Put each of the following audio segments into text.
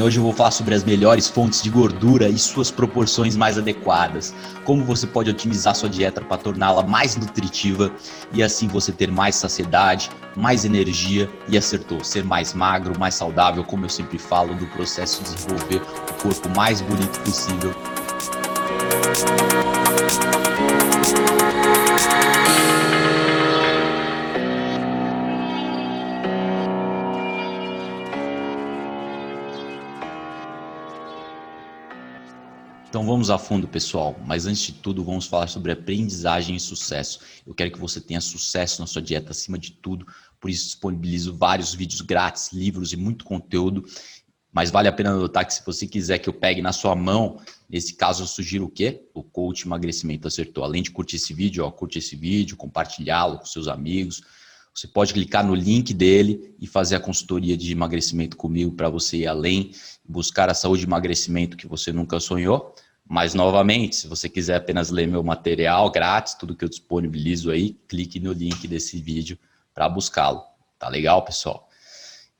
E hoje eu vou falar sobre as melhores fontes de gordura e suas proporções mais adequadas. Como você pode otimizar sua dieta para torná-la mais nutritiva e assim você ter mais saciedade, mais energia e acertou, ser mais magro, mais saudável, como eu sempre falo, do processo de desenvolver o corpo mais bonito possível. Então vamos a fundo, pessoal. Mas antes de tudo, vamos falar sobre aprendizagem e sucesso. Eu quero que você tenha sucesso na sua dieta acima de tudo, por isso disponibilizo vários vídeos grátis, livros e muito conteúdo. Mas vale a pena notar que se você quiser que eu pegue na sua mão, nesse caso eu sugiro o quê? O coach emagrecimento acertou. Além de curtir esse vídeo, ó, curte esse vídeo, compartilhá-lo com seus amigos. Você pode clicar no link dele e fazer a consultoria de emagrecimento comigo para você ir além, buscar a saúde de emagrecimento que você nunca sonhou. Mas, novamente, se você quiser apenas ler meu material grátis, tudo que eu disponibilizo aí, clique no link desse vídeo para buscá-lo. Tá legal, pessoal?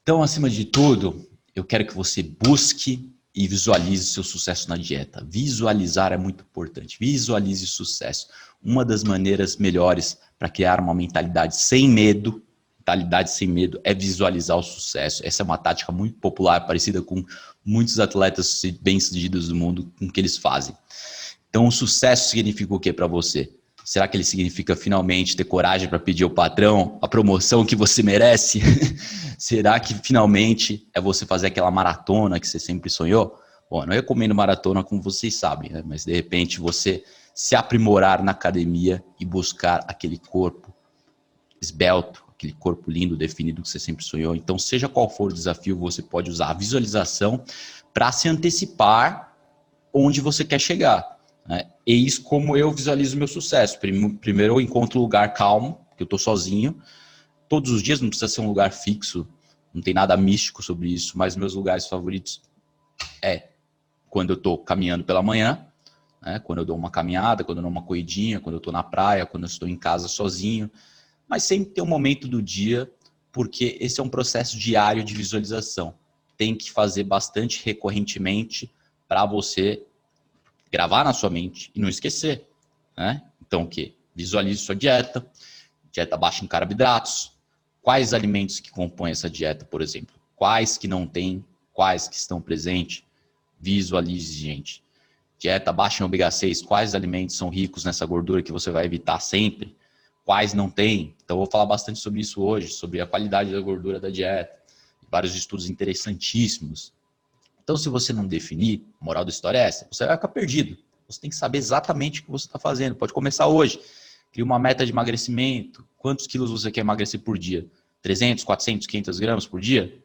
Então, acima de tudo, eu quero que você busque e visualize seu sucesso na dieta. Visualizar é muito importante. Visualize sucesso. Uma das maneiras melhores para criar uma mentalidade sem medo, mentalidade sem medo, é visualizar o sucesso. Essa é uma tática muito popular, parecida com muitos atletas bem-sucedidos do mundo, com que eles fazem. Então, o sucesso significa o que para você? Será que ele significa finalmente ter coragem para pedir ao patrão a promoção que você merece? Será que finalmente é você fazer aquela maratona que você sempre sonhou? Bom, não recomendo maratona como vocês sabem, né? mas de repente você se aprimorar na academia e buscar aquele corpo esbelto, aquele corpo lindo, definido que você sempre sonhou. Então, seja qual for o desafio, você pode usar a visualização para se antecipar onde você quer chegar. Né? Eis como eu visualizo meu sucesso. Primeiro eu encontro um lugar calmo, que eu estou sozinho. Todos os dias não precisa ser um lugar fixo, não tem nada místico sobre isso, mas meus lugares favoritos é quando eu estou caminhando pela manhã, né? quando eu dou uma caminhada, quando eu dou uma corridinha, quando eu estou na praia, quando eu estou em casa sozinho. Mas sempre tem um momento do dia, porque esse é um processo diário de visualização. Tem que fazer bastante recorrentemente para você gravar na sua mente e não esquecer. Né? Então, o que? Visualize sua dieta, dieta baixa em carboidratos. Quais alimentos que compõem essa dieta, por exemplo? Quais que não tem, quais que estão presentes? Visualize, gente. Dieta baixa em ômega 6, quais alimentos são ricos nessa gordura que você vai evitar sempre? Quais não tem? Então, vou falar bastante sobre isso hoje, sobre a qualidade da gordura da dieta. Vários estudos interessantíssimos então, se você não definir, a moral da história é essa, você vai ficar perdido. Você tem que saber exatamente o que você está fazendo. Pode começar hoje. Cria uma meta de emagrecimento. Quantos quilos você quer emagrecer por dia? 300, 400, 500 gramas por dia?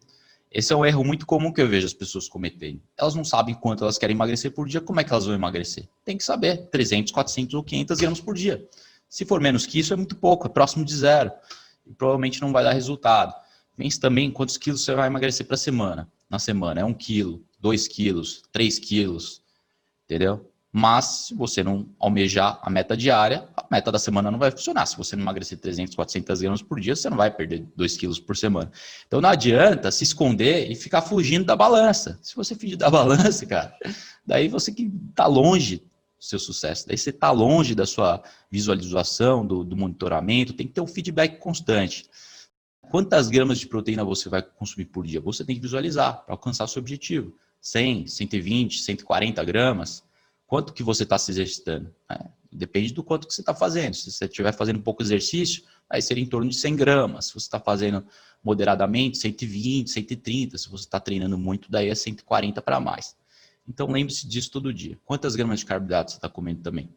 Esse é um erro muito comum que eu vejo as pessoas cometerem. Elas não sabem quanto elas querem emagrecer por dia, como é que elas vão emagrecer? Tem que saber, 300, 400 ou 500 gramas por dia. Se for menos que isso, é muito pouco, é próximo de zero. E provavelmente não vai dar resultado. Pense também quantos quilos você vai emagrecer para semana. Na semana, é um quilo, 2 quilos, 3 quilos, entendeu? Mas se você não almejar a meta diária, a meta da semana não vai funcionar. Se você não emagrecer 300, 400 gramas por dia, você não vai perder 2 quilos por semana. Então não adianta se esconder e ficar fugindo da balança. Se você fugir da balança, cara, daí você que está longe seu sucesso. Daí você está longe da sua visualização, do, do monitoramento, tem que ter um feedback constante. Quantas gramas de proteína você vai consumir por dia? Você tem que visualizar para alcançar seu objetivo. 100, 120, 140 gramas, quanto que você está se exercitando? É, depende do quanto que você está fazendo. Se você estiver fazendo pouco exercício, aí seria em torno de 100 gramas. Se você está fazendo moderadamente, 120, 130. Se você está treinando muito, daí é 140 para mais. Então lembre-se disso todo dia. Quantas gramas de carboidrato você está comendo também?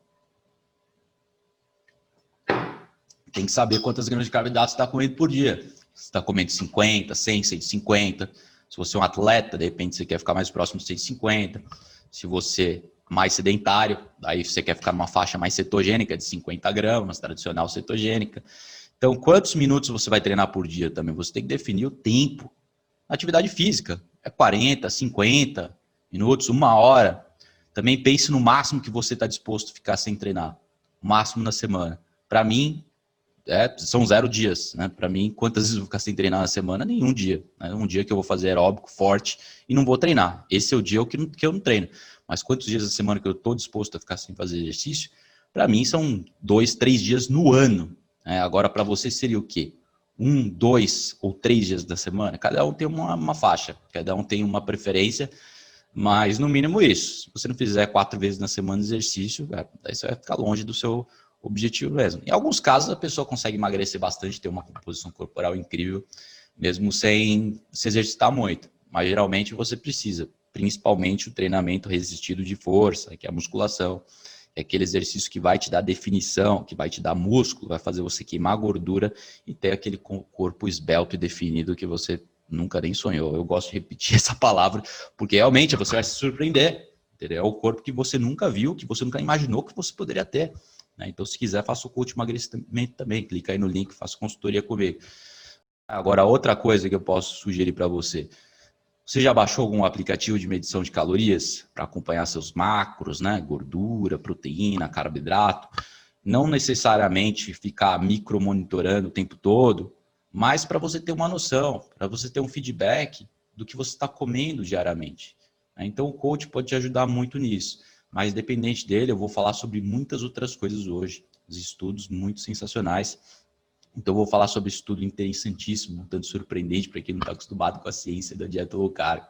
Tem que saber quantas gramas de carboidrato você está comendo por dia. Você está comendo 50, 100, 150. Se você é um atleta, de repente você quer ficar mais próximo de 150. Se você é mais sedentário, daí você quer ficar numa faixa mais cetogênica de 50 gramas, tradicional cetogênica. Então, quantos minutos você vai treinar por dia também? Você tem que definir o tempo. atividade física é 40, 50 minutos, uma hora. Também pense no máximo que você está disposto a ficar sem treinar. O máximo na semana. Para mim, é, são zero dias, né? Para mim, quantas vezes eu vou ficar sem treinar na semana? Nenhum dia. Né? Um dia que eu vou fazer aeróbico forte e não vou treinar. Esse é o dia que, que eu não treino. Mas quantos dias da semana que eu estou disposto a ficar sem fazer exercício? Para mim, são dois, três dias no ano. Né? Agora, para você seria o quê? Um, dois ou três dias da semana? Cada um tem uma, uma faixa, cada um tem uma preferência, mas no mínimo isso. Se você não fizer quatro vezes na semana exercício, é, daí você vai ficar longe do seu objetivo mesmo. Em alguns casos, a pessoa consegue emagrecer bastante, ter uma composição corporal incrível, mesmo sem se exercitar muito. Mas geralmente você precisa, principalmente o treinamento resistido de força, que é a musculação. É aquele exercício que vai te dar definição, que vai te dar músculo, vai fazer você queimar gordura e ter aquele corpo esbelto e definido que você nunca nem sonhou. Eu gosto de repetir essa palavra, porque realmente você vai se surpreender. É o corpo que você nunca viu, que você nunca imaginou que você poderia ter. Né? Então, se quiser, faça o coach emagrecimento também. Clica aí no link, faça consultoria comigo. Agora, outra coisa que eu posso sugerir para você. Você já baixou algum aplicativo de medição de calorias para acompanhar seus macros, né? Gordura, proteína, carboidrato. Não necessariamente ficar micromonitorando o tempo todo, mas para você ter uma noção, para você ter um feedback do que você está comendo diariamente. Né? Então, o coach pode te ajudar muito nisso. Mas, dependente dele, eu vou falar sobre muitas outras coisas hoje. Os estudos muito sensacionais. Então, eu vou falar sobre estudo interessantíssimo, tanto surpreendente para quem não está acostumado com a ciência da dieta low carb.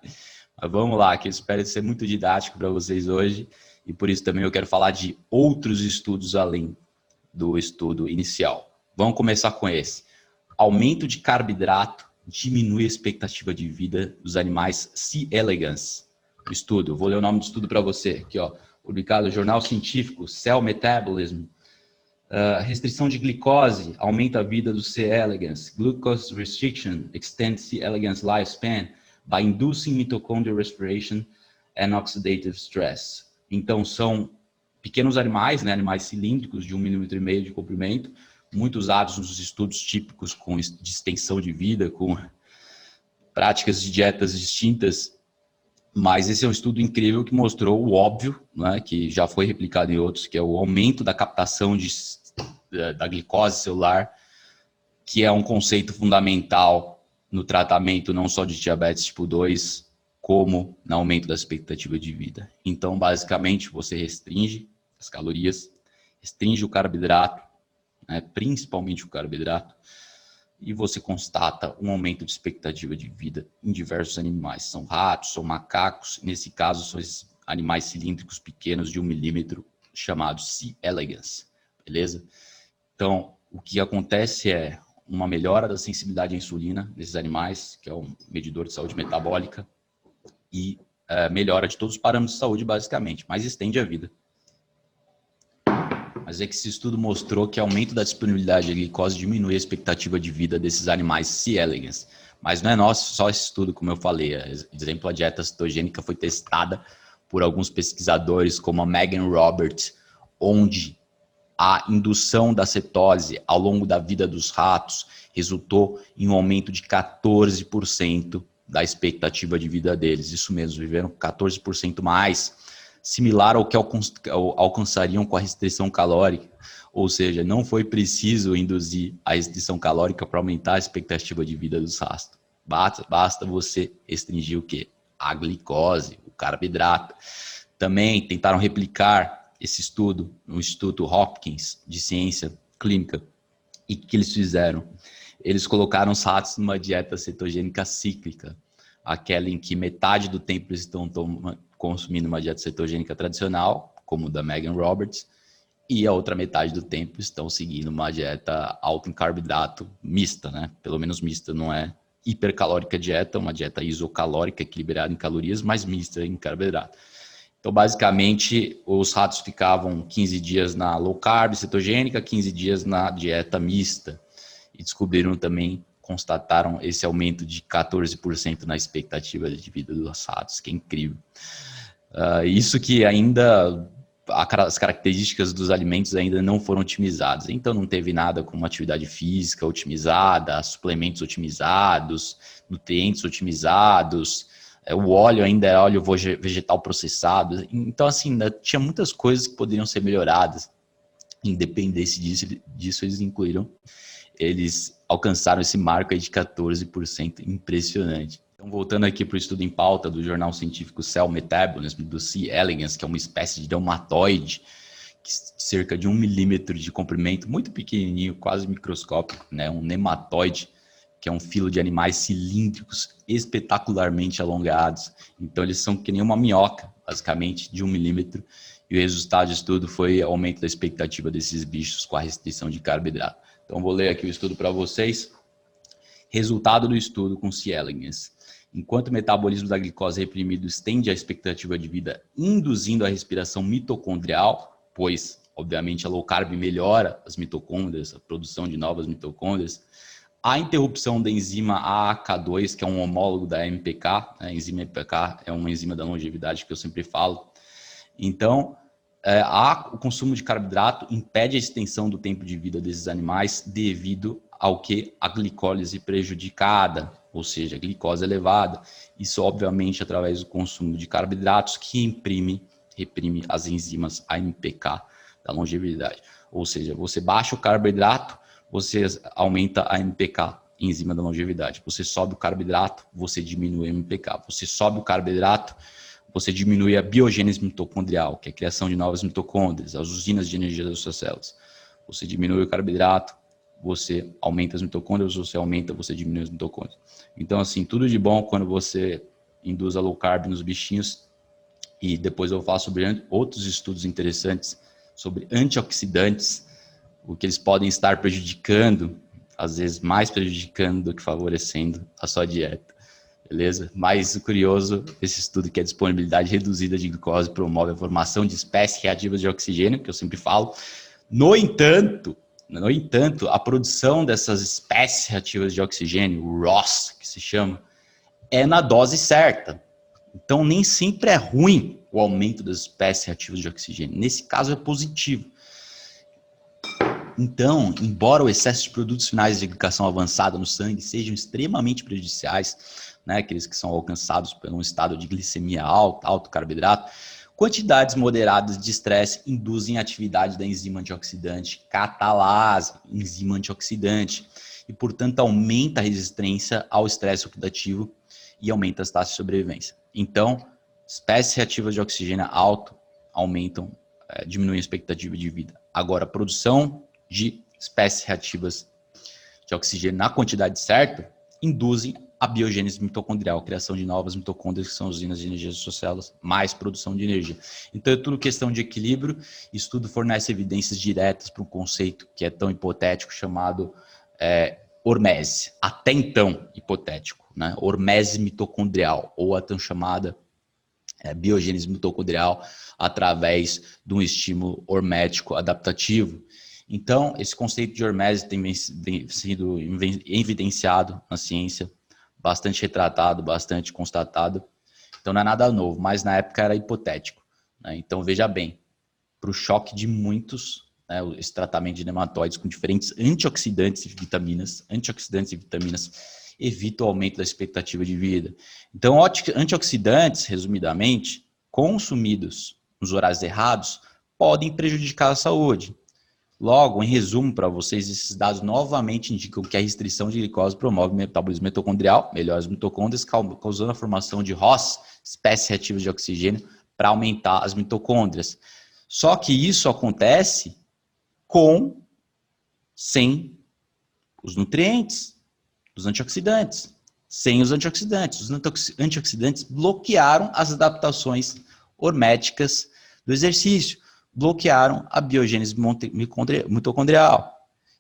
Mas vamos lá, que eu espero ser muito didático para vocês hoje. E por isso também eu quero falar de outros estudos além do estudo inicial. Vamos começar com esse. Aumento de carboidrato diminui a expectativa de vida dos animais C. elegans. Estudo, vou ler o nome do estudo para você aqui, ó publicado no Jornal Científico, Cell Metabolism. Uh, restrição de glicose aumenta a vida do C. elegans. Glucose restriction extends C. elegans lifespan by inducing mitochondrial respiration and oxidative stress. Então, são pequenos animais, né, animais cilíndricos de um milímetro e meio de comprimento, muito usados nos estudos típicos com, de extensão de vida, com práticas de dietas distintas mas esse é um estudo incrível que mostrou o óbvio, né, que já foi replicado em outros, que é o aumento da captação de, da glicose celular, que é um conceito fundamental no tratamento não só de diabetes tipo 2, como no aumento da expectativa de vida. Então, basicamente, você restringe as calorias, restringe o carboidrato, né, principalmente o carboidrato, e você constata um aumento de expectativa de vida em diversos animais. São ratos, são macacos, nesse caso são esses animais cilíndricos pequenos de um milímetro, chamados C. elegans, beleza? Então, o que acontece é uma melhora da sensibilidade à insulina nesses animais, que é um medidor de saúde metabólica, e é, melhora de todos os parâmetros de saúde, basicamente, mas estende a vida mas é que esse estudo mostrou que aumento da disponibilidade de glicose diminui a expectativa de vida desses animais C. elegans. Mas não é nosso só esse estudo, como eu falei. Por exemplo, a dieta cetogênica foi testada por alguns pesquisadores, como a Megan Roberts, onde a indução da cetose ao longo da vida dos ratos resultou em um aumento de 14% da expectativa de vida deles. Isso mesmo, viveram 14% mais similar ao que alcançariam com a restrição calórica, ou seja, não foi preciso induzir a restrição calórica para aumentar a expectativa de vida dos rastros. Basta, basta você restringir o que? A glicose, o carboidrato. Também tentaram replicar esse estudo no Instituto Hopkins de Ciência Clínica. E o que eles fizeram? Eles colocaram os ratos numa dieta cetogênica cíclica, aquela em que metade do tempo eles estão tomando consumindo uma dieta cetogênica tradicional, como da Megan Roberts, e a outra metade do tempo estão seguindo uma dieta alta em carboidrato mista, né? Pelo menos mista, não é hipercalórica dieta, uma dieta isocalórica equilibrada em calorias, mas mista em carboidrato. Então, basicamente, os ratos ficavam 15 dias na low carb cetogênica, 15 dias na dieta mista. E descobriram também, constataram esse aumento de 14% na expectativa de vida dos ratos, que é incrível. Uh, isso que ainda as características dos alimentos ainda não foram otimizadas. Então não teve nada como atividade física otimizada, suplementos otimizados, nutrientes otimizados, é, o óleo ainda é óleo vegetal processado. Então assim, tinha muitas coisas que poderiam ser melhoradas. independente disso, disso eles incluíram, eles alcançaram esse marco de 14%, impressionante. Então, voltando aqui para o estudo em pauta do jornal científico Cell Metabolism, do C. elegans, que é uma espécie de dermatoide, cerca de um milímetro de comprimento, muito pequenininho, quase microscópico, né? um nematóide, que é um filo de animais cilíndricos espetacularmente alongados. Então, eles são que nem uma minhoca, basicamente, de um milímetro. E o resultado do estudo foi aumento da expectativa desses bichos com a restrição de carboidrato. Então, vou ler aqui o estudo para vocês. Resultado do estudo com C. elegans. Enquanto o metabolismo da glicose reprimido estende a expectativa de vida, induzindo a respiração mitocondrial, pois, obviamente, a low carb melhora as mitocôndrias, a produção de novas mitocôndrias, a interrupção da enzima AAK2, que é um homólogo da MPK, né? a enzima MPK é uma enzima da longevidade que eu sempre falo. Então, é, a, o consumo de carboidrato impede a extensão do tempo de vida desses animais devido ao que a glicólise prejudicada, ou seja, glicose elevada. Isso, obviamente, através do consumo de carboidratos que imprime, reprime as enzimas AMPK da longevidade. Ou seja, você baixa o carboidrato, você aumenta a MPK, enzima da longevidade. Você sobe o carboidrato, você diminui a MPK. Você sobe o carboidrato, você diminui a biogênese mitocondrial, que é a criação de novas mitocôndrias, as usinas de energia das suas células. Você diminui o carboidrato, você aumenta as mitocôndrias, você aumenta, você diminui as mitocôndrias. Então, assim, tudo de bom quando você induz a low carb nos bichinhos. E depois eu vou falar sobre outros estudos interessantes sobre antioxidantes, o que eles podem estar prejudicando, às vezes mais prejudicando do que favorecendo a sua dieta. Beleza? Mais curioso, esse estudo que a disponibilidade reduzida de glicose promove a formação de espécies reativas de oxigênio, que eu sempre falo. No entanto, no entanto, a produção dessas espécies reativas de oxigênio, o ROS, que se chama, é na dose certa. Então, nem sempre é ruim o aumento das espécies reativas de oxigênio. Nesse caso, é positivo. Então, embora o excesso de produtos finais de aplicação avançada no sangue sejam extremamente prejudiciais, né, aqueles que são alcançados por um estado de glicemia alta, alto carboidrato, Quantidades moderadas de estresse induzem a atividade da enzima antioxidante catalase, enzima antioxidante, e, portanto, aumenta a resistência ao estresse oxidativo e aumenta as taxas de sobrevivência. Então, espécies reativas de oxigênio alto aumentam, é, diminuem a expectativa de vida. Agora, produção de espécies reativas de oxigênio na quantidade certa induzem a biogênese mitocondrial, a criação de novas mitocôndrias, que são usinas de energia das suas células, mais produção de energia. Então é tudo questão de equilíbrio. Estudo fornece evidências diretas para um conceito que é tão hipotético chamado é, hormese, até então hipotético, né? hormese mitocondrial, ou a tão chamada é, biogênese mitocondrial através de um estímulo hormético adaptativo. Então, esse conceito de hormese tem sido evidenciado na ciência bastante retratado, bastante constatado. Então não é nada novo, mas na época era hipotético. Né? Então veja bem, para o choque de muitos, né, esse tratamento de nematóides com diferentes antioxidantes e vitaminas, antioxidantes e vitaminas evita o aumento da expectativa de vida. Então antioxidantes, resumidamente, consumidos nos horários errados, podem prejudicar a saúde. Logo, em resumo para vocês, esses dados novamente indicam que a restrição de glicose promove metabolismo mitocondrial, melhora as mitocôndrias, causando a formação de ROS, espécies reativas de oxigênio, para aumentar as mitocôndrias. Só que isso acontece com, sem os nutrientes, os antioxidantes. Sem os antioxidantes. Os antioxidantes bloquearam as adaptações horméticas do exercício bloquearam a biogênese mitocondrial,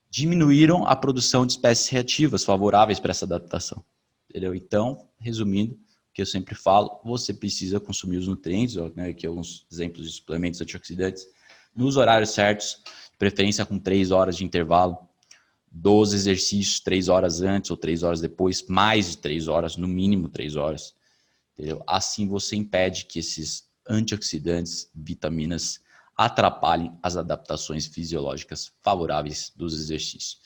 diminuíram a produção de espécies reativas favoráveis para essa adaptação. Entendeu? Então, resumindo, o que eu sempre falo, você precisa consumir os nutrientes, né, aqui alguns exemplos de suplementos antioxidantes, nos horários certos, de preferência com 3 horas de intervalo, 12 exercícios, 3 horas antes ou 3 horas depois, mais de 3 horas, no mínimo 3 horas. Entendeu? Assim você impede que esses antioxidantes, vitaminas, atrapalhem as adaptações fisiológicas favoráveis dos exercícios.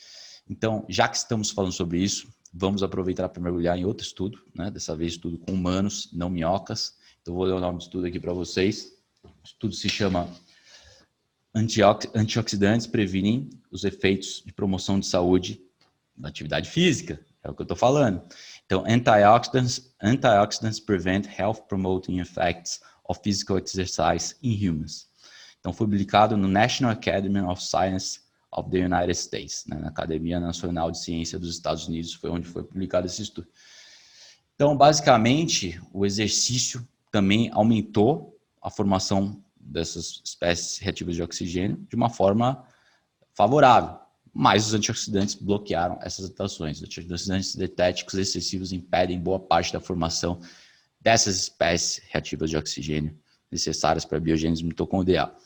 Então, já que estamos falando sobre isso, vamos aproveitar para mergulhar em outro estudo, né? dessa vez estudo com humanos, não minhocas. Então, vou ler o nome do estudo aqui para vocês. O estudo se chama antioxidantes previnem os efeitos de promoção de saúde da atividade física, é o que eu estou falando. Então, antioxidants, antioxidants prevent health promoting effects of physical exercise in humans. Então, foi publicado no National Academy of Science of the United States, né, na Academia Nacional de Ciência dos Estados Unidos, foi onde foi publicado esse estudo. Então, basicamente, o exercício também aumentou a formação dessas espécies reativas de oxigênio de uma forma favorável, mas os antioxidantes bloquearam essas adaptações. Os antioxidantes dietéticos excessivos impedem boa parte da formação dessas espécies reativas de oxigênio necessárias para a biogênese mitocondrial.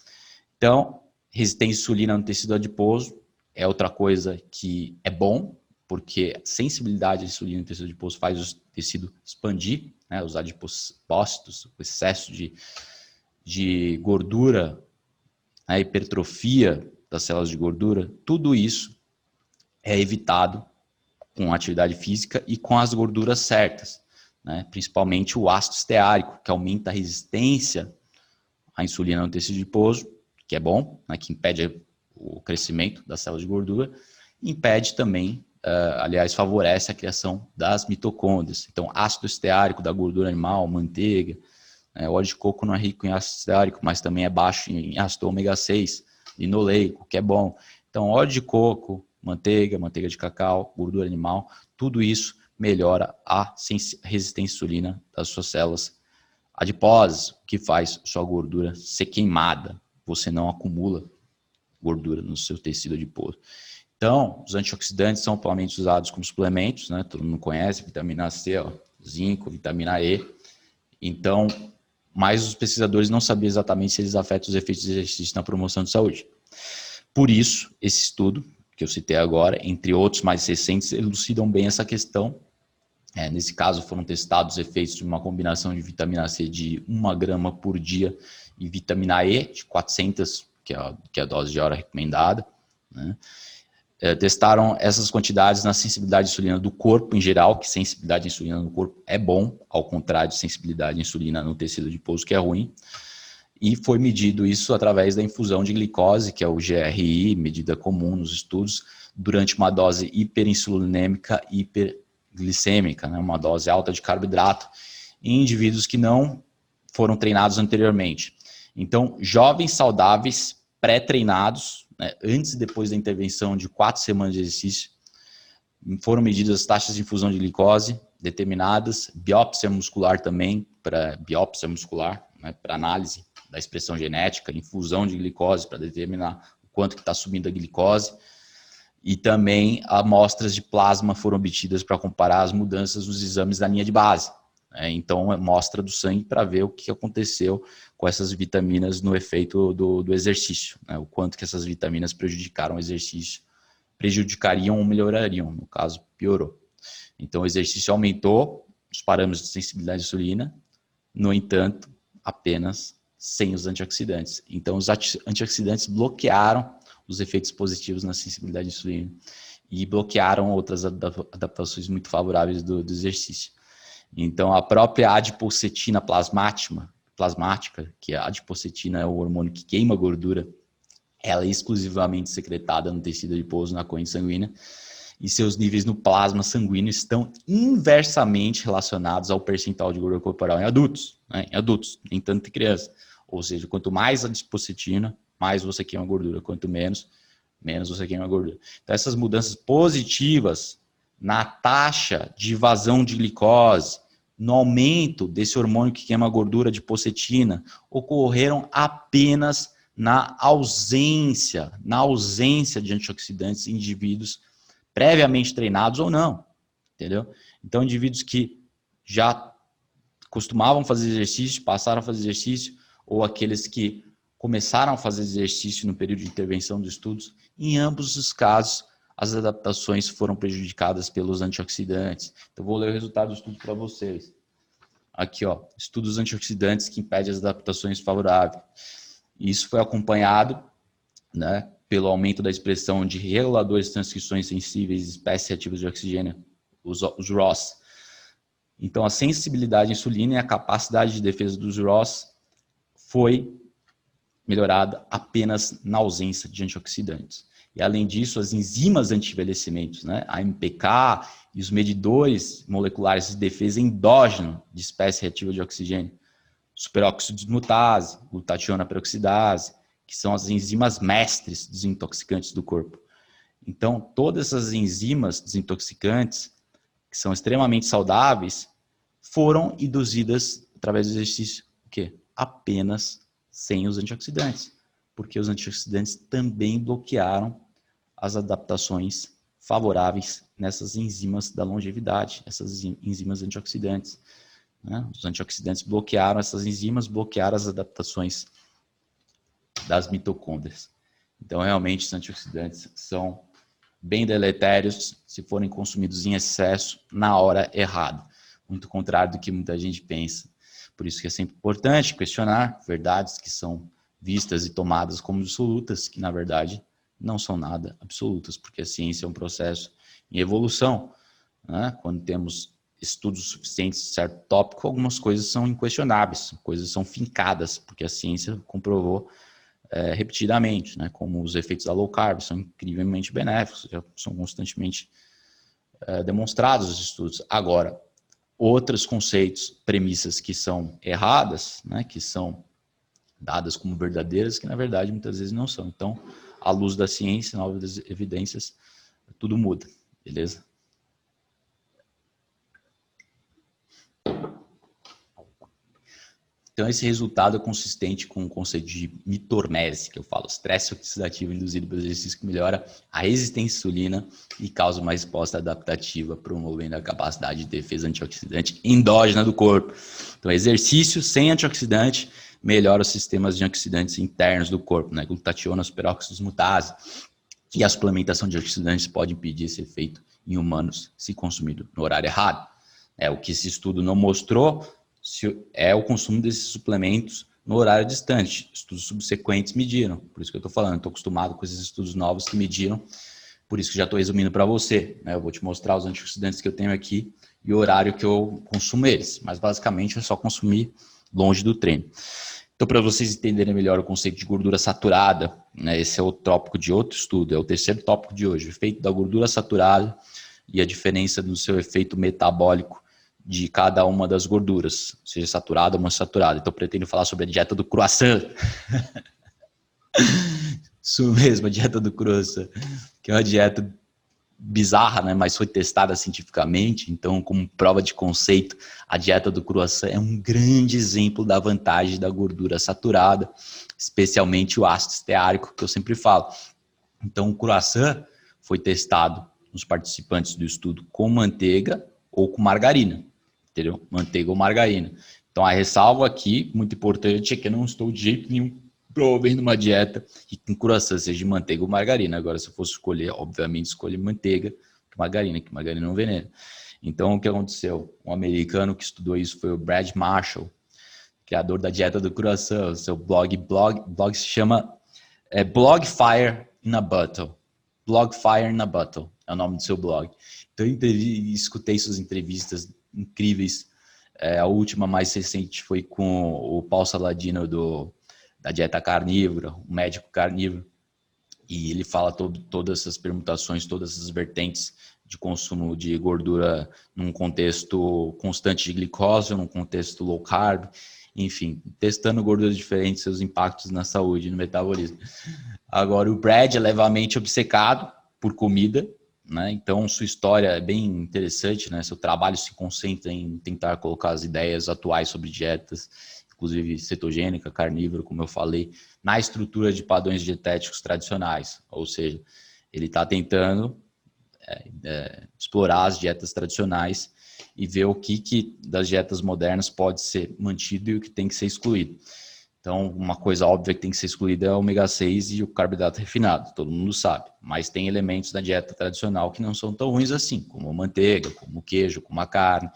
Então, resistência à insulina no tecido adiposo é outra coisa que é bom, porque sensibilidade à insulina no tecido adiposo faz o tecido expandir, né, os adipócitos, o excesso de, de gordura, a hipertrofia das células de gordura, tudo isso é evitado com atividade física e com as gorduras certas, né? principalmente o ácido esteárico, que aumenta a resistência à insulina no tecido adiposo, que é bom, né? que impede o crescimento das células de gordura, impede também, uh, aliás, favorece a criação das mitocôndrias. Então, ácido esteárico da gordura animal, manteiga, né? óleo de coco não é rico em ácido esteárico, mas também é baixo em ácido ômega 6, linoleico, que é bom. Então, óleo de coco, manteiga, manteiga de cacau, gordura animal, tudo isso melhora a resistência à insulina das suas células adiposas, que faz sua gordura ser queimada. Você não acumula gordura no seu tecido adiposo. Então, os antioxidantes são amplamente usados como suplementos, né? Todo mundo conhece, vitamina C, ó, zinco, vitamina E. Então, mas os pesquisadores não sabiam exatamente se eles afetam os efeitos do exercício na promoção de saúde. Por isso, esse estudo que eu citei agora, entre outros mais recentes, elucidam bem essa questão. É, nesse caso, foram testados os efeitos de uma combinação de vitamina C de 1 grama por dia e vitamina E de 400, que é a, que é a dose de hora recomendada. Né? é, testaram essas quantidades na sensibilidade de insulina do corpo em geral, que sensibilidade de insulina no corpo é bom, ao contrário de sensibilidade de insulina no tecido adiposo, que é ruim. E foi medido isso através da infusão de glicose, que é o GRI, medida comum nos estudos, durante uma dose hiperinsulinêmica e hiperglicêmica, né, uma dose alta de carboidrato, em indivíduos que não foram treinados anteriormente. Então, jovens saudáveis, pré-treinados, né, antes e depois da intervenção de quatro semanas de exercício, foram medidas as taxas de infusão de glicose determinadas, biópsia muscular também, para biópsia muscular, né, para análise da expressão genética, infusão de glicose para determinar o quanto que está subindo a glicose, e também amostras de plasma foram obtidas para comparar as mudanças nos exames da linha de base. Né? Então, é mostra do sangue para ver o que aconteceu com essas vitaminas no efeito do, do exercício, né? o quanto que essas vitaminas prejudicaram o exercício, prejudicariam ou melhorariam, no caso, piorou. Então, o exercício aumentou os parâmetros de sensibilidade à insulina, no entanto, apenas sem os antioxidantes. Então, os antioxidantes bloquearam os efeitos positivos na sensibilidade à insulina e bloquearam outras adaptações muito favoráveis do, do exercício. Então, a própria adipocetina plasmática, plasmática, que a adipocetina é o hormônio que queima gordura, ela é exclusivamente secretada no tecido adiposo, na corrente sanguínea, e seus níveis no plasma sanguíneo estão inversamente relacionados ao percentual de gordura corporal em adultos, né? em adultos, nem tanto em crianças. Ou seja, quanto mais adipocetina, mais você queima gordura, quanto menos, menos você queima gordura. Então, essas mudanças positivas na taxa de vazão de glicose, no aumento desse hormônio que queima gordura de pocetina, ocorreram apenas na ausência, na ausência de antioxidantes em indivíduos previamente treinados ou não, entendeu? Então, indivíduos que já costumavam fazer exercício, passaram a fazer exercício, ou aqueles que começaram a fazer exercício no período de intervenção dos estudos, em ambos os casos, as adaptações foram prejudicadas pelos antioxidantes. Então, vou ler o resultado do estudo para vocês. Aqui, ó, estudos antioxidantes que impedem as adaptações favoráveis. Isso foi acompanhado né, pelo aumento da expressão de reguladores de transcrições sensíveis espécies ativas de oxigênio, os, os ROS. Então, a sensibilidade à insulina e a capacidade de defesa dos ROS foi melhorada apenas na ausência de antioxidantes. E além disso, as enzimas anti-envelhecimento, né, a MPK e os medidores moleculares de defesa endógeno de espécie reativa de oxigênio, superóxido de mutase, glutationa peroxidase, que são as enzimas mestres desintoxicantes do corpo. Então, todas essas enzimas desintoxicantes, que são extremamente saudáveis, foram induzidas através do exercício o quê? apenas sem os antioxidantes, porque os antioxidantes também bloquearam as adaptações favoráveis nessas enzimas da longevidade, essas enzimas antioxidantes. Né? Os antioxidantes bloquearam essas enzimas, bloquearam as adaptações das mitocôndrias. Então, realmente, os antioxidantes são bem deletérios se forem consumidos em excesso na hora errada. Muito contrário do que muita gente pensa. Por isso que é sempre importante questionar verdades que são vistas e tomadas como absolutas, que na verdade não são nada absolutas, porque a ciência é um processo em evolução. Né? Quando temos estudos suficientes de certo tópico, algumas coisas são inquestionáveis, coisas são fincadas, porque a ciência comprovou é, repetidamente, né? como os efeitos da low carb são incrivelmente benéficos, já são constantemente é, demonstrados os estudos. Agora, outros conceitos, premissas que são erradas, né? que são dadas como verdadeiras, que na verdade muitas vezes não são. Então, à luz da ciência, novas evidências, tudo muda, beleza? Então, esse resultado é consistente com o conceito de mitormese, que eu falo, estresse oxidativo induzido pelo exercício que melhora a resistência à insulina e causa uma resposta adaptativa, promovendo a capacidade de defesa antioxidante endógena do corpo. Então, exercício sem antioxidante melhora os sistemas de antioxidantes internos do corpo, né? Glutationa, peróxidos mutase. E a suplementação de antioxidantes pode impedir esse efeito em humanos se consumido no horário errado. É o que esse estudo não mostrou é o consumo desses suplementos no horário distante. Estudos subsequentes mediram, por isso que eu estou falando, estou acostumado com esses estudos novos que mediram, por isso que já estou resumindo para você. Né? Eu vou te mostrar os antioxidantes que eu tenho aqui e o horário que eu consumo eles, mas basicamente é só consumir longe do treino. Então, para vocês entenderem melhor o conceito de gordura saturada, né, esse é o tópico de outro estudo, é o terceiro tópico de hoje, o efeito da gordura saturada e a diferença do seu efeito metabólico de cada uma das gorduras, seja saturada ou monossaturada. Então, pretendo falar sobre a dieta do croissant. Isso mesmo, a dieta do croissant, que é uma dieta bizarra, né, mas foi testada cientificamente, então como prova de conceito, a dieta do croissant é um grande exemplo da vantagem da gordura saturada, especialmente o ácido esteárico que eu sempre falo. Então o croissant foi testado nos participantes do estudo com manteiga ou com margarina, entendeu? Manteiga ou margarina. Então a ressalva aqui, muito importante, é que eu não estou de jeito nenhum promovendo uma dieta que com croissant seja de manteiga ou margarina. Agora, se eu fosse escolher, obviamente, escolher manteiga que margarina, que margarina não veneno. Então, o que aconteceu? Um americano que estudou isso foi o Brad Marshall, criador da dieta do croissant. O seu blog, blog, blog se chama é, Blog Fire in a Bottle. Blog Fire in a Bottle é o nome do seu blog. Então, eu escutei suas entrevistas incríveis. É, a última mais recente foi com o Paul Saladino do da dieta carnívora, um médico carnívoro, e ele fala todo, todas essas permutações, todas essas vertentes de consumo de gordura num contexto constante de glicose, num contexto low carb, enfim, testando gorduras diferentes, seus impactos na saúde, no metabolismo. Agora, o Brad é levemente obcecado por comida, né? Então, sua história é bem interessante, né? Seu trabalho se concentra em tentar colocar as ideias atuais sobre dietas inclusive cetogênica, carnívoro, como eu falei, na estrutura de padrões dietéticos tradicionais. Ou seja, ele está tentando é, é, explorar as dietas tradicionais e ver o que, que das dietas modernas pode ser mantido e o que tem que ser excluído. Então, uma coisa óbvia que tem que ser excluída é o ômega 6 e o carboidrato refinado, todo mundo sabe. Mas tem elementos da dieta tradicional que não são tão ruins assim, como a manteiga, como o queijo, como a carne.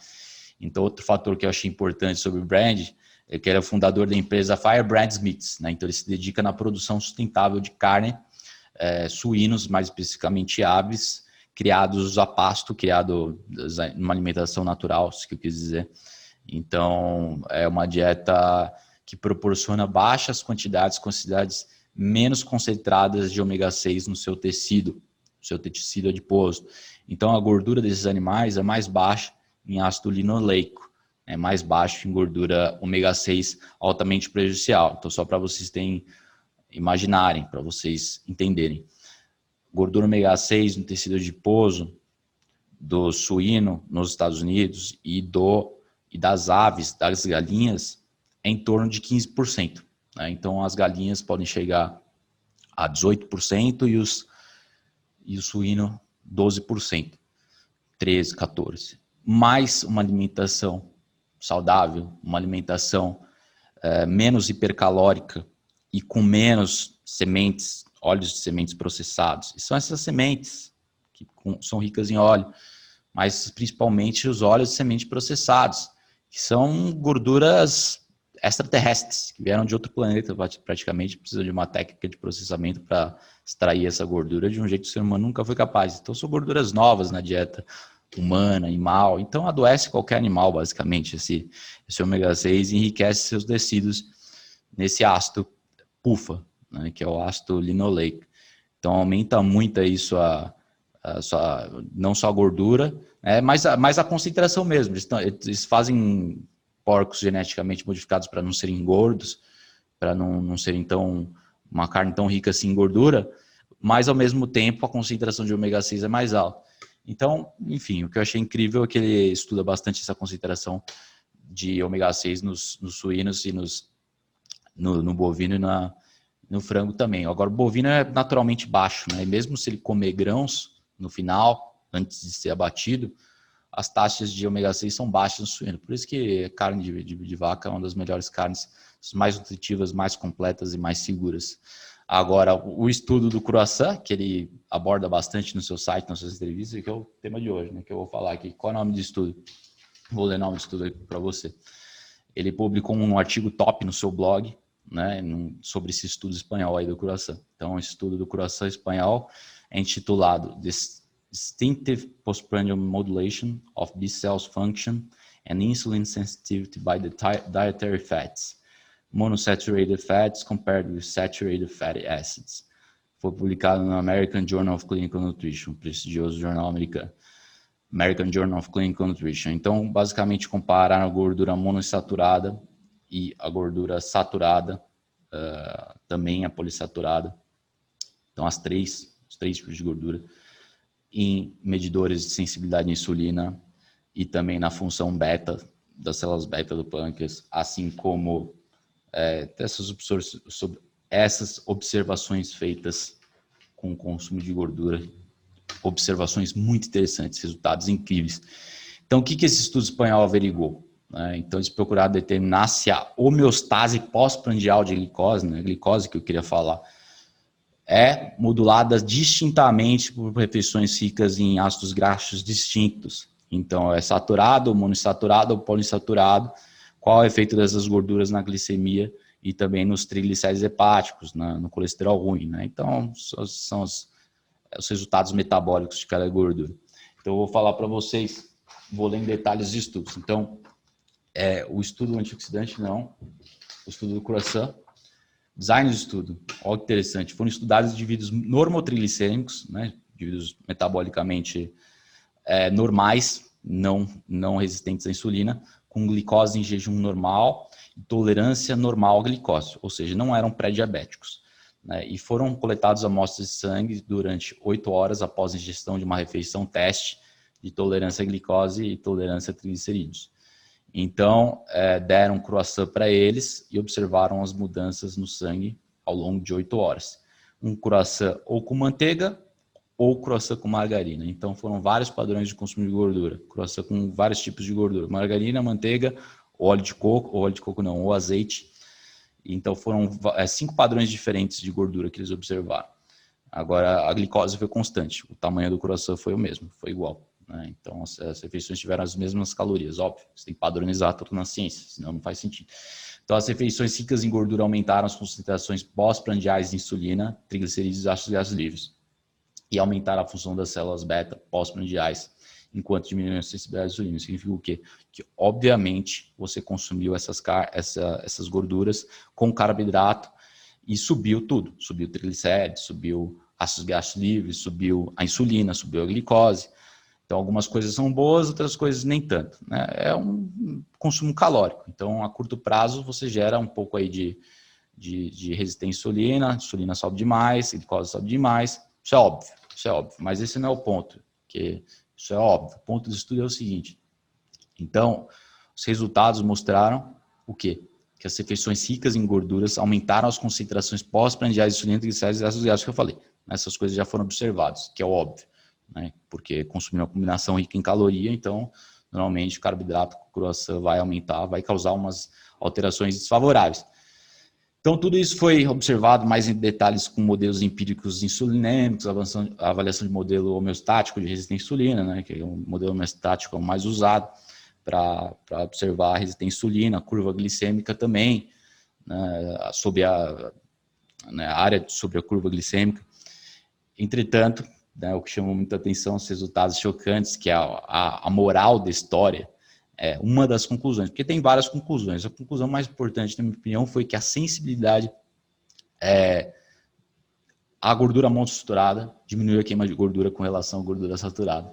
Então, outro fator que eu achei importante sobre o brand que era o fundador da empresa Firebrand Smiths, né? Então ele se dedica na produção sustentável de carne, é, suínos, mais especificamente aves, criados a pasto, criado numa alimentação natural, se que eu quis dizer. Então é uma dieta que proporciona baixas quantidades, quantidades menos concentradas de ômega 6 no seu tecido, no seu tecido adiposo. Então, a gordura desses animais é mais baixa em ácido linoleico, é mais baixo em gordura ômega 6 altamente prejudicial. Então, só para vocês terem, imaginarem, para vocês entenderem. Gordura ômega 6 no tecido adiposo do suíno nos Estados Unidos e do e das aves, das galinhas, em torno de 15%. Né? Então, as galinhas podem chegar a 18% e os e o suíno 12%, 13, 14. Mais uma alimentação saudável, uma alimentação é, menos hipercalórica e com menos sementes, óleos de sementes processados. E são essas sementes que são ricas em óleo, mas principalmente os óleos de sementes processados, que são gorduras extraterrestres, que vieram de outro planeta praticamente, precisa de uma técnica de processamento para extrair essa gordura de um jeito que o ser humano nunca foi capaz. Então são gorduras novas na dieta humana, animal. Então adoece qualquer animal, basicamente, esse, esse ômega 6 enriquece seus tecidos nesse ácido PUFA, né, que é o ácido linoleico. Então aumenta muito aí sua, a sua não só a gordura, né, mas, a, mas a concentração mesmo. Eles, eles fazem porcos geneticamente modificados para não serem gordos, para não, não serem tão uma carne tão rica assim em gordura, mas ao mesmo tempo a concentração de ômega 6 é mais alta. Então, enfim, o que eu achei incrível é que ele estuda bastante essa concentração de ômega 6 nos, nos suínos e nos, no, no, bovino e na, no frango também. Agora, o bovino é naturalmente baixo, né? E mesmo se ele comer grãos no final, antes de ser abatido, as taxas de ômega 6 são baixas no suíno. Por isso que carne de, de, de vaca é uma das melhores carnes, mais nutritivas, mais completas e mais seguras. Agora, o estudo do croissant, que ele aborda bastante no seu site, nas suas entrevistas, que é o tema de hoje, né, que eu vou falar aqui. Qual é o nome do estudo? Vou ler o nome do estudo para você. Ele publicou um artigo top no seu blog, né, sobre esse estudo espanhol aí do croissant. Então, o estudo do croissant espanhol é intitulado distinctive postprandial modulation of B cells function and insulin sensitivity by the dietary fats, monosaturated fats compared with saturated fatty acids. Foi publicado no American Journal of Clinical Nutrition, prestigioso jornal americano. American Journal of Clinical Nutrition. Então, basicamente, comparar a gordura monoinsaturada e a gordura saturada, uh, também a polissaturada. Então, as três, os três tipos de gordura em medidores de sensibilidade à insulina e também na função beta das células beta do pâncreas, assim como é, essas, essas observações feitas com o consumo de gordura, observações muito interessantes, resultados incríveis. Então, o que, que esse estudo espanhol averigou? Né? Então, eles procuraram determinar se a homeostase pós-prandial de glicose, né, glicose que eu queria falar, é modulada distintamente por refeições ricas em ácidos graxos distintos. Então, é saturado, monoinsaturado ou poliinsaturado. Qual é o efeito dessas gorduras na glicemia e também nos triglicéridos hepáticos, no colesterol ruim, né? Então, são os, os resultados metabólicos de cada gordura. Então, eu vou falar para vocês, vou ler em detalhes os estudos. Então, é, o estudo do antioxidante, não. O estudo do croissant, Design de estudo, olha que interessante. Foram estudados indivíduos normotrilicêmicos, né, indivíduos metabolicamente é, normais, não, não resistentes à insulina, com glicose em jejum normal tolerância normal à glicose, ou seja, não eram pré-diabéticos. Né, e foram coletados amostras de sangue durante oito horas após a ingestão de uma refeição teste de tolerância à glicose e tolerância a triglicerídeos. Então, é, deram croissant para eles e observaram as mudanças no sangue ao longo de oito horas. Um croissant ou com manteiga ou croissant com margarina. Então, foram vários padrões de consumo de gordura. Croissant com vários tipos de gordura. Margarina, manteiga, óleo de coco, óleo de coco não, ou azeite. Então, foram é, cinco padrões diferentes de gordura que eles observaram. Agora, a glicose foi constante. O tamanho do croissant foi o mesmo, foi igual. Né? Então, as, as, refeições tiveram as mesmas calorias, óbvio. Você tem que padronizar tudo na ciência, senão não faz sentido. Então, as refeições ricas em gordura aumentaram as concentrações pós-prandiais de insulina, triglicerídeos e ácidos graxos livres. E aumentaram a função das células beta pós-prandiais enquanto diminui a sensibilidade à insulina. Significa o quê? Que, obviamente, você consumiu essas, essa, essas gorduras com carboidrato e subiu tudo. Subiu triglicérides, subiu ácidos graxos livres, subiu a insulina, subiu a glicose. Então, algumas coisas são boas, outras coisas nem tanto. Né? É um consumo calórico. Então, a curto prazo, você gera um pouco aí de, de, de resistência à insulina, a insulina sobe demais, a glicose sobe demais. Isso é óbvio, isso é óbvio. Mas esse não é o ponto, que isso é óbvio. O ponto do estudo é o seguinte. Então, os resultados mostraram o quê? Que as refeições ricas em gorduras aumentaram as concentrações pós-prandiais de insulina, triglicéridos e ácidos que eu falei. Essas coisas já foram observadas, que é óbvio, né? Porque consumir uma combinação rica em caloria, então, normalmente o carboidrato com croissant vai aumentar, vai causar umas alterações desfavoráveis. Então, tudo isso foi observado mais em detalhes com modelos empíricos insulinêmicos, avaliação de modelo homeostático de resistência à insulina, né, que é o modelo homeostático o mais usado para observar a resistência à insulina, a curva glicêmica também, né, sobre a, né, a área sobre a curva glicêmica. Entretanto, né, o que chamou muita atenção os resultados chocantes, que é a, a, a moral da história, é uma das conclusões, porque tem várias conclusões. A conclusão mais importante, na minha opinião, foi que a sensibilidade é, à gordura monosaturada diminuiu a queima de gordura com relação à gordura saturada.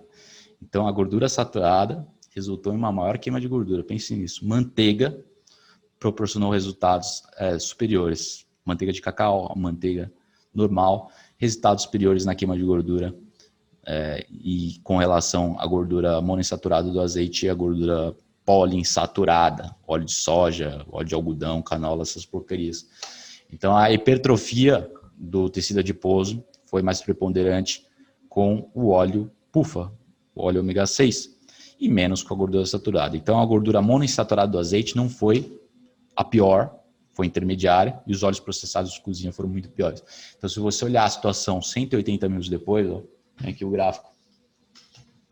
Então, a gordura saturada resultou em uma maior queima de gordura. Pense nisso. Manteiga proporcionou resultados é, superiores. Manteiga de cacau, manteiga normal, resultados superiores na queima de gordura é, e com relação à gordura monoinsaturada do azeite e a gordura poliinsaturada, óleo de soja, óleo de algodão, canola, essas porcarias. Então a hipertrofia do tecido adiposo foi mais preponderante com o óleo PUFA, o óleo ômega 6, e menos com a gordura saturada. Então a gordura monoinsaturada do azeite não foi a pior, foi intermediária, e os óleos processados de cozinha foram muito piores. Então se você olhar a situação 180 minutos depois, ó, aqui o gráfico.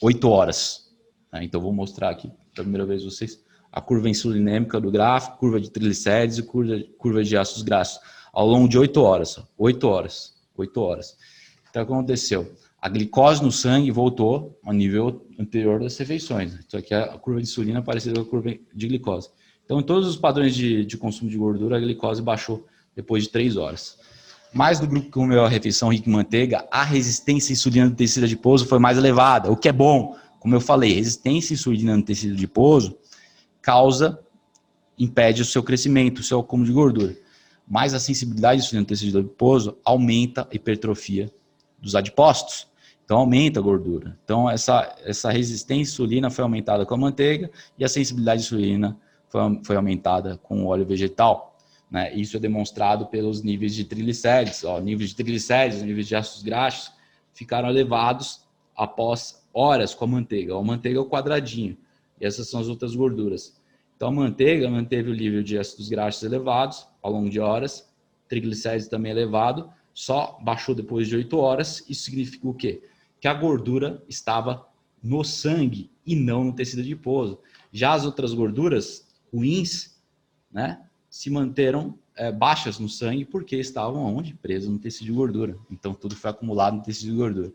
8 horas. Né? Então, vou mostrar aqui pela primeira vez vocês a curva insulinêmica do gráfico, curva de triglicérides e curva, curva de ácidos graxos ao longo de 8 horas. 8 horas. 8 horas. Então, o que aconteceu? A glicose no sangue voltou ao nível anterior das refeições. Só que a curva de insulina é parecida com a curva de glicose. Então, em todos os padrões de, de consumo de gordura, a glicose baixou depois de 3 horas. Mais do grupo que comeu a refeição rica em manteiga, a resistência insulina do tecido adiposo foi mais elevada, o que é bom. Como eu falei, resistência insulina no tecido adiposo causa, impede o seu crescimento, o seu acúmulo de gordura. Mas a sensibilidade insulina no tecido adiposo aumenta a hipertrofia dos adipócitos. Então aumenta a gordura. Então essa, essa resistência insulina foi aumentada com a manteiga e a sensibilidade insulina foi, aumentada com óleo vegetal. Né? Isso é demonstrado pelos níveis de triglicérides. Ó, níveis de triglicérides, níveis de ácidos graxos ficaram elevados após horas com a manteiga. A manteiga é o quadradinho e essas são as outras gorduras. Então a manteiga manteve o nível de ácidos graxos elevados ao longo de horas, triglicérides também elevado, só baixou depois de 8 horas. Isso significa o quê? Que a gordura estava no sangue e não no tecido adiposo. Já as outras gorduras ruins, né, se manteram é, baixas no sangue porque estavam onde? Presas no tecido de gordura. Então tudo foi acumulado no tecido de gordura.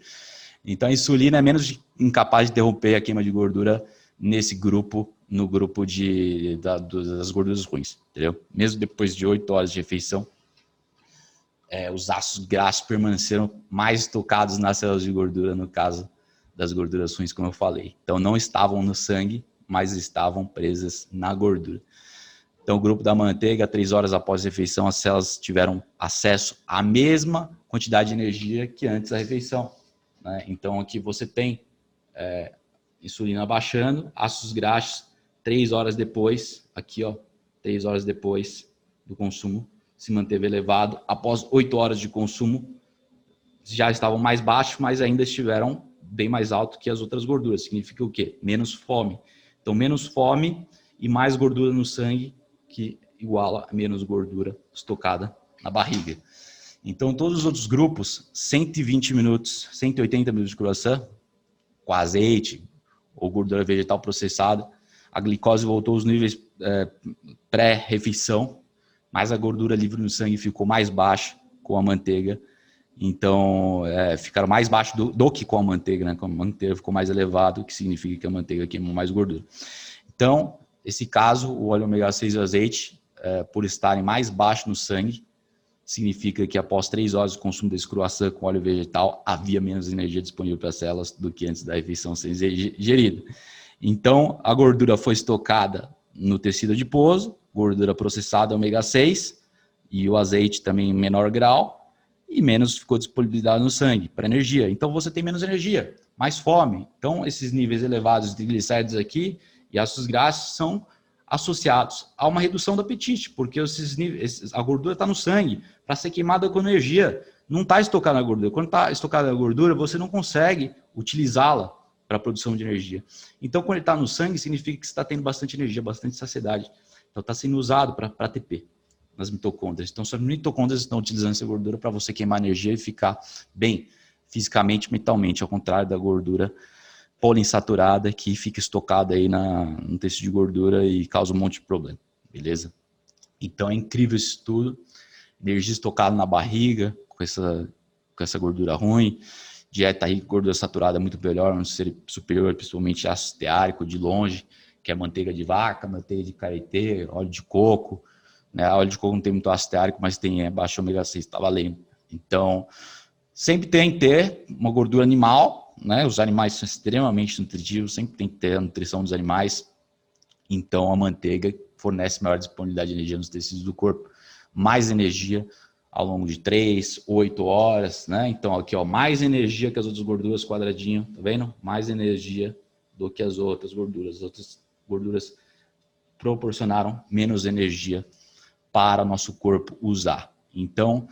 Então a insulina é menos incapaz de interromper a queima de gordura nesse grupo, no grupo de, da, das gorduras ruins, entendeu? Mesmo depois de 8 horas de refeição, é, os ácidos graxos permaneceram mais estocados nas células de gordura, no caso das gorduras ruins, como eu falei. Então não estavam no sangue, mas estavam presas na gordura. Então, o grupo da manteiga, três horas após a refeição, as células tiveram acesso à mesma quantidade de energia que antes da refeição. Né? Então, aqui você tem é, insulina baixando, ácidos graxos, três horas depois, aqui, ó, três horas depois do consumo, se manteve elevado. Após oito horas de consumo, já estavam mais baixos, mas ainda estiveram bem mais alto que as outras gorduras. Significa o quê? Menos fome. Então, menos fome e mais gordura no sangue que iguala a menos gordura estocada na barriga. Então, todos os outros grupos, 120 minutos, 180 minutos de croissant, com azeite ou gordura vegetal processada, a glicose voltou aos níveis é, pré-refeição, mas a gordura livre no sangue ficou mais baixa com a manteiga Então, é, ficaram mais baixo do, do, que com a manteiga, né? Com a manteiga ficou mais elevado, o que significa que a manteiga queima mais gordura. Então, esse caso, o óleo ômega 6 e o azeite, é, por estarem mais baixo no sangue, significa que após três horas de consumo desse croissant com óleo vegetal, havia menos energia disponível para as células do que antes da refeição ser ingerida. Então, a gordura foi estocada no tecido adiposo, gordura processada ômega 6 e o azeite também em menor grau, e menos ficou disponibilidade no sangue para energia. Então você tem menos energia, mais fome. Então esses níveis elevados de triglicéridos aqui e ácidos graxos são associados a uma redução do apetite, porque esses níveis, a gordura está no sangue para ser queimada com energia. Não está estocada na gordura. Quando está estocada na gordura, você não consegue utilizá-la para a produção de energia. Então, quando ele está no sangue, significa que está tendo bastante energia, bastante saciedade. Então, está sendo usado para ATP nas mitocôndrias. Então, suas mitocôndrias estão utilizando essa gordura para você queimar energia e ficar bem fisicamente, mentalmente, ao contrário da gordura poliinsaturada que fica estocada aí na, no tecido de gordura e causa um monte de problema, beleza? Então é incrível esse estudo, energia estocada na barriga com essa, com essa gordura ruim, dieta rica gordura saturada é muito melhor, um ser superior, principalmente ácido esteárico de longe, que é manteiga de vaca, manteiga de karité, óleo de coco, né? A óleo de coco não tem muito ácido teárico, mas tem é, baixo ômega 6, está valendo. Então, sempre tem que ter uma gordura animal, né? Os animais são extremamente nutritivos, sempre tem que ter a nutrição dos animais. Então, a manteiga fornece maior disponibilidade de energia nos tecidos do corpo, mais energia ao longo de 3, 8 horas, né? Então, aqui, ó, mais energia que as outras gorduras, quadradinho, tá vendo? Mais energia do que as outras gorduras. As outras gorduras proporcionaram menos energia para nosso corpo usar. Então,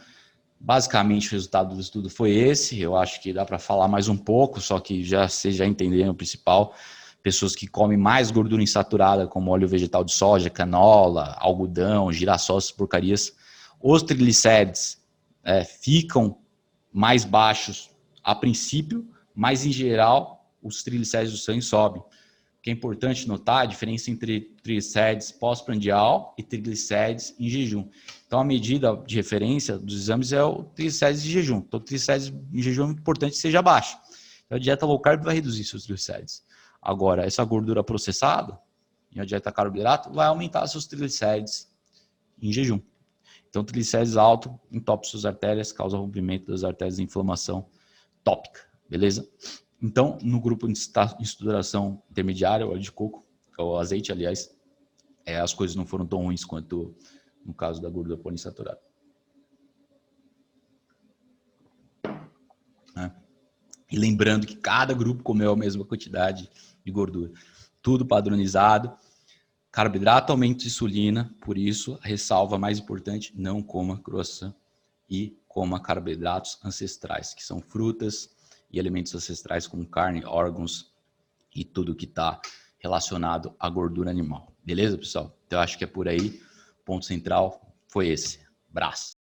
basicamente o resultado do estudo foi esse. Eu acho que dá para falar mais um pouco, só que já vocês já entenderam o principal. Pessoas que comem mais gordura insaturada, como óleo vegetal de soja, canola, algodão, girassol, essas porcarias, os triglicérides é, ficam mais baixos a princípio, mas em geral os triglicéridos do sangue sobem que é importante notar a diferença entre triglicérides pós-prandial e triglicérides em jejum. Então, a medida de referência dos exames é o triglicérides em jejum. Então, triglicérides em jejum é importante que seja baixo. Então, a dieta low carb vai reduzir seus triglicérides. Agora, essa gordura processada, e a dieta carboidrato, vai aumentar seus triglicérides em jejum. Então, triglicérides alto entope suas artérias, causa rompimento das artérias de inflamação tópica, beleza? Então, no grupo de estruturação intermediária, óleo de coco, o azeite, aliás, é, as coisas não foram tão ruins quanto no caso da gordura poliinsaturada. É. E lembrando que cada grupo comeu a mesma quantidade de gordura. Tudo padronizado. Carboidrato aumenta insulina, por isso, a ressalva mais importante, não coma croissant e coma carboidratos ancestrais, que são frutas, e elementos ancestrais como carne, órgãos e tudo que está relacionado à gordura animal. Beleza, pessoal? Então, eu acho que é por aí. O ponto central foi esse. Braço.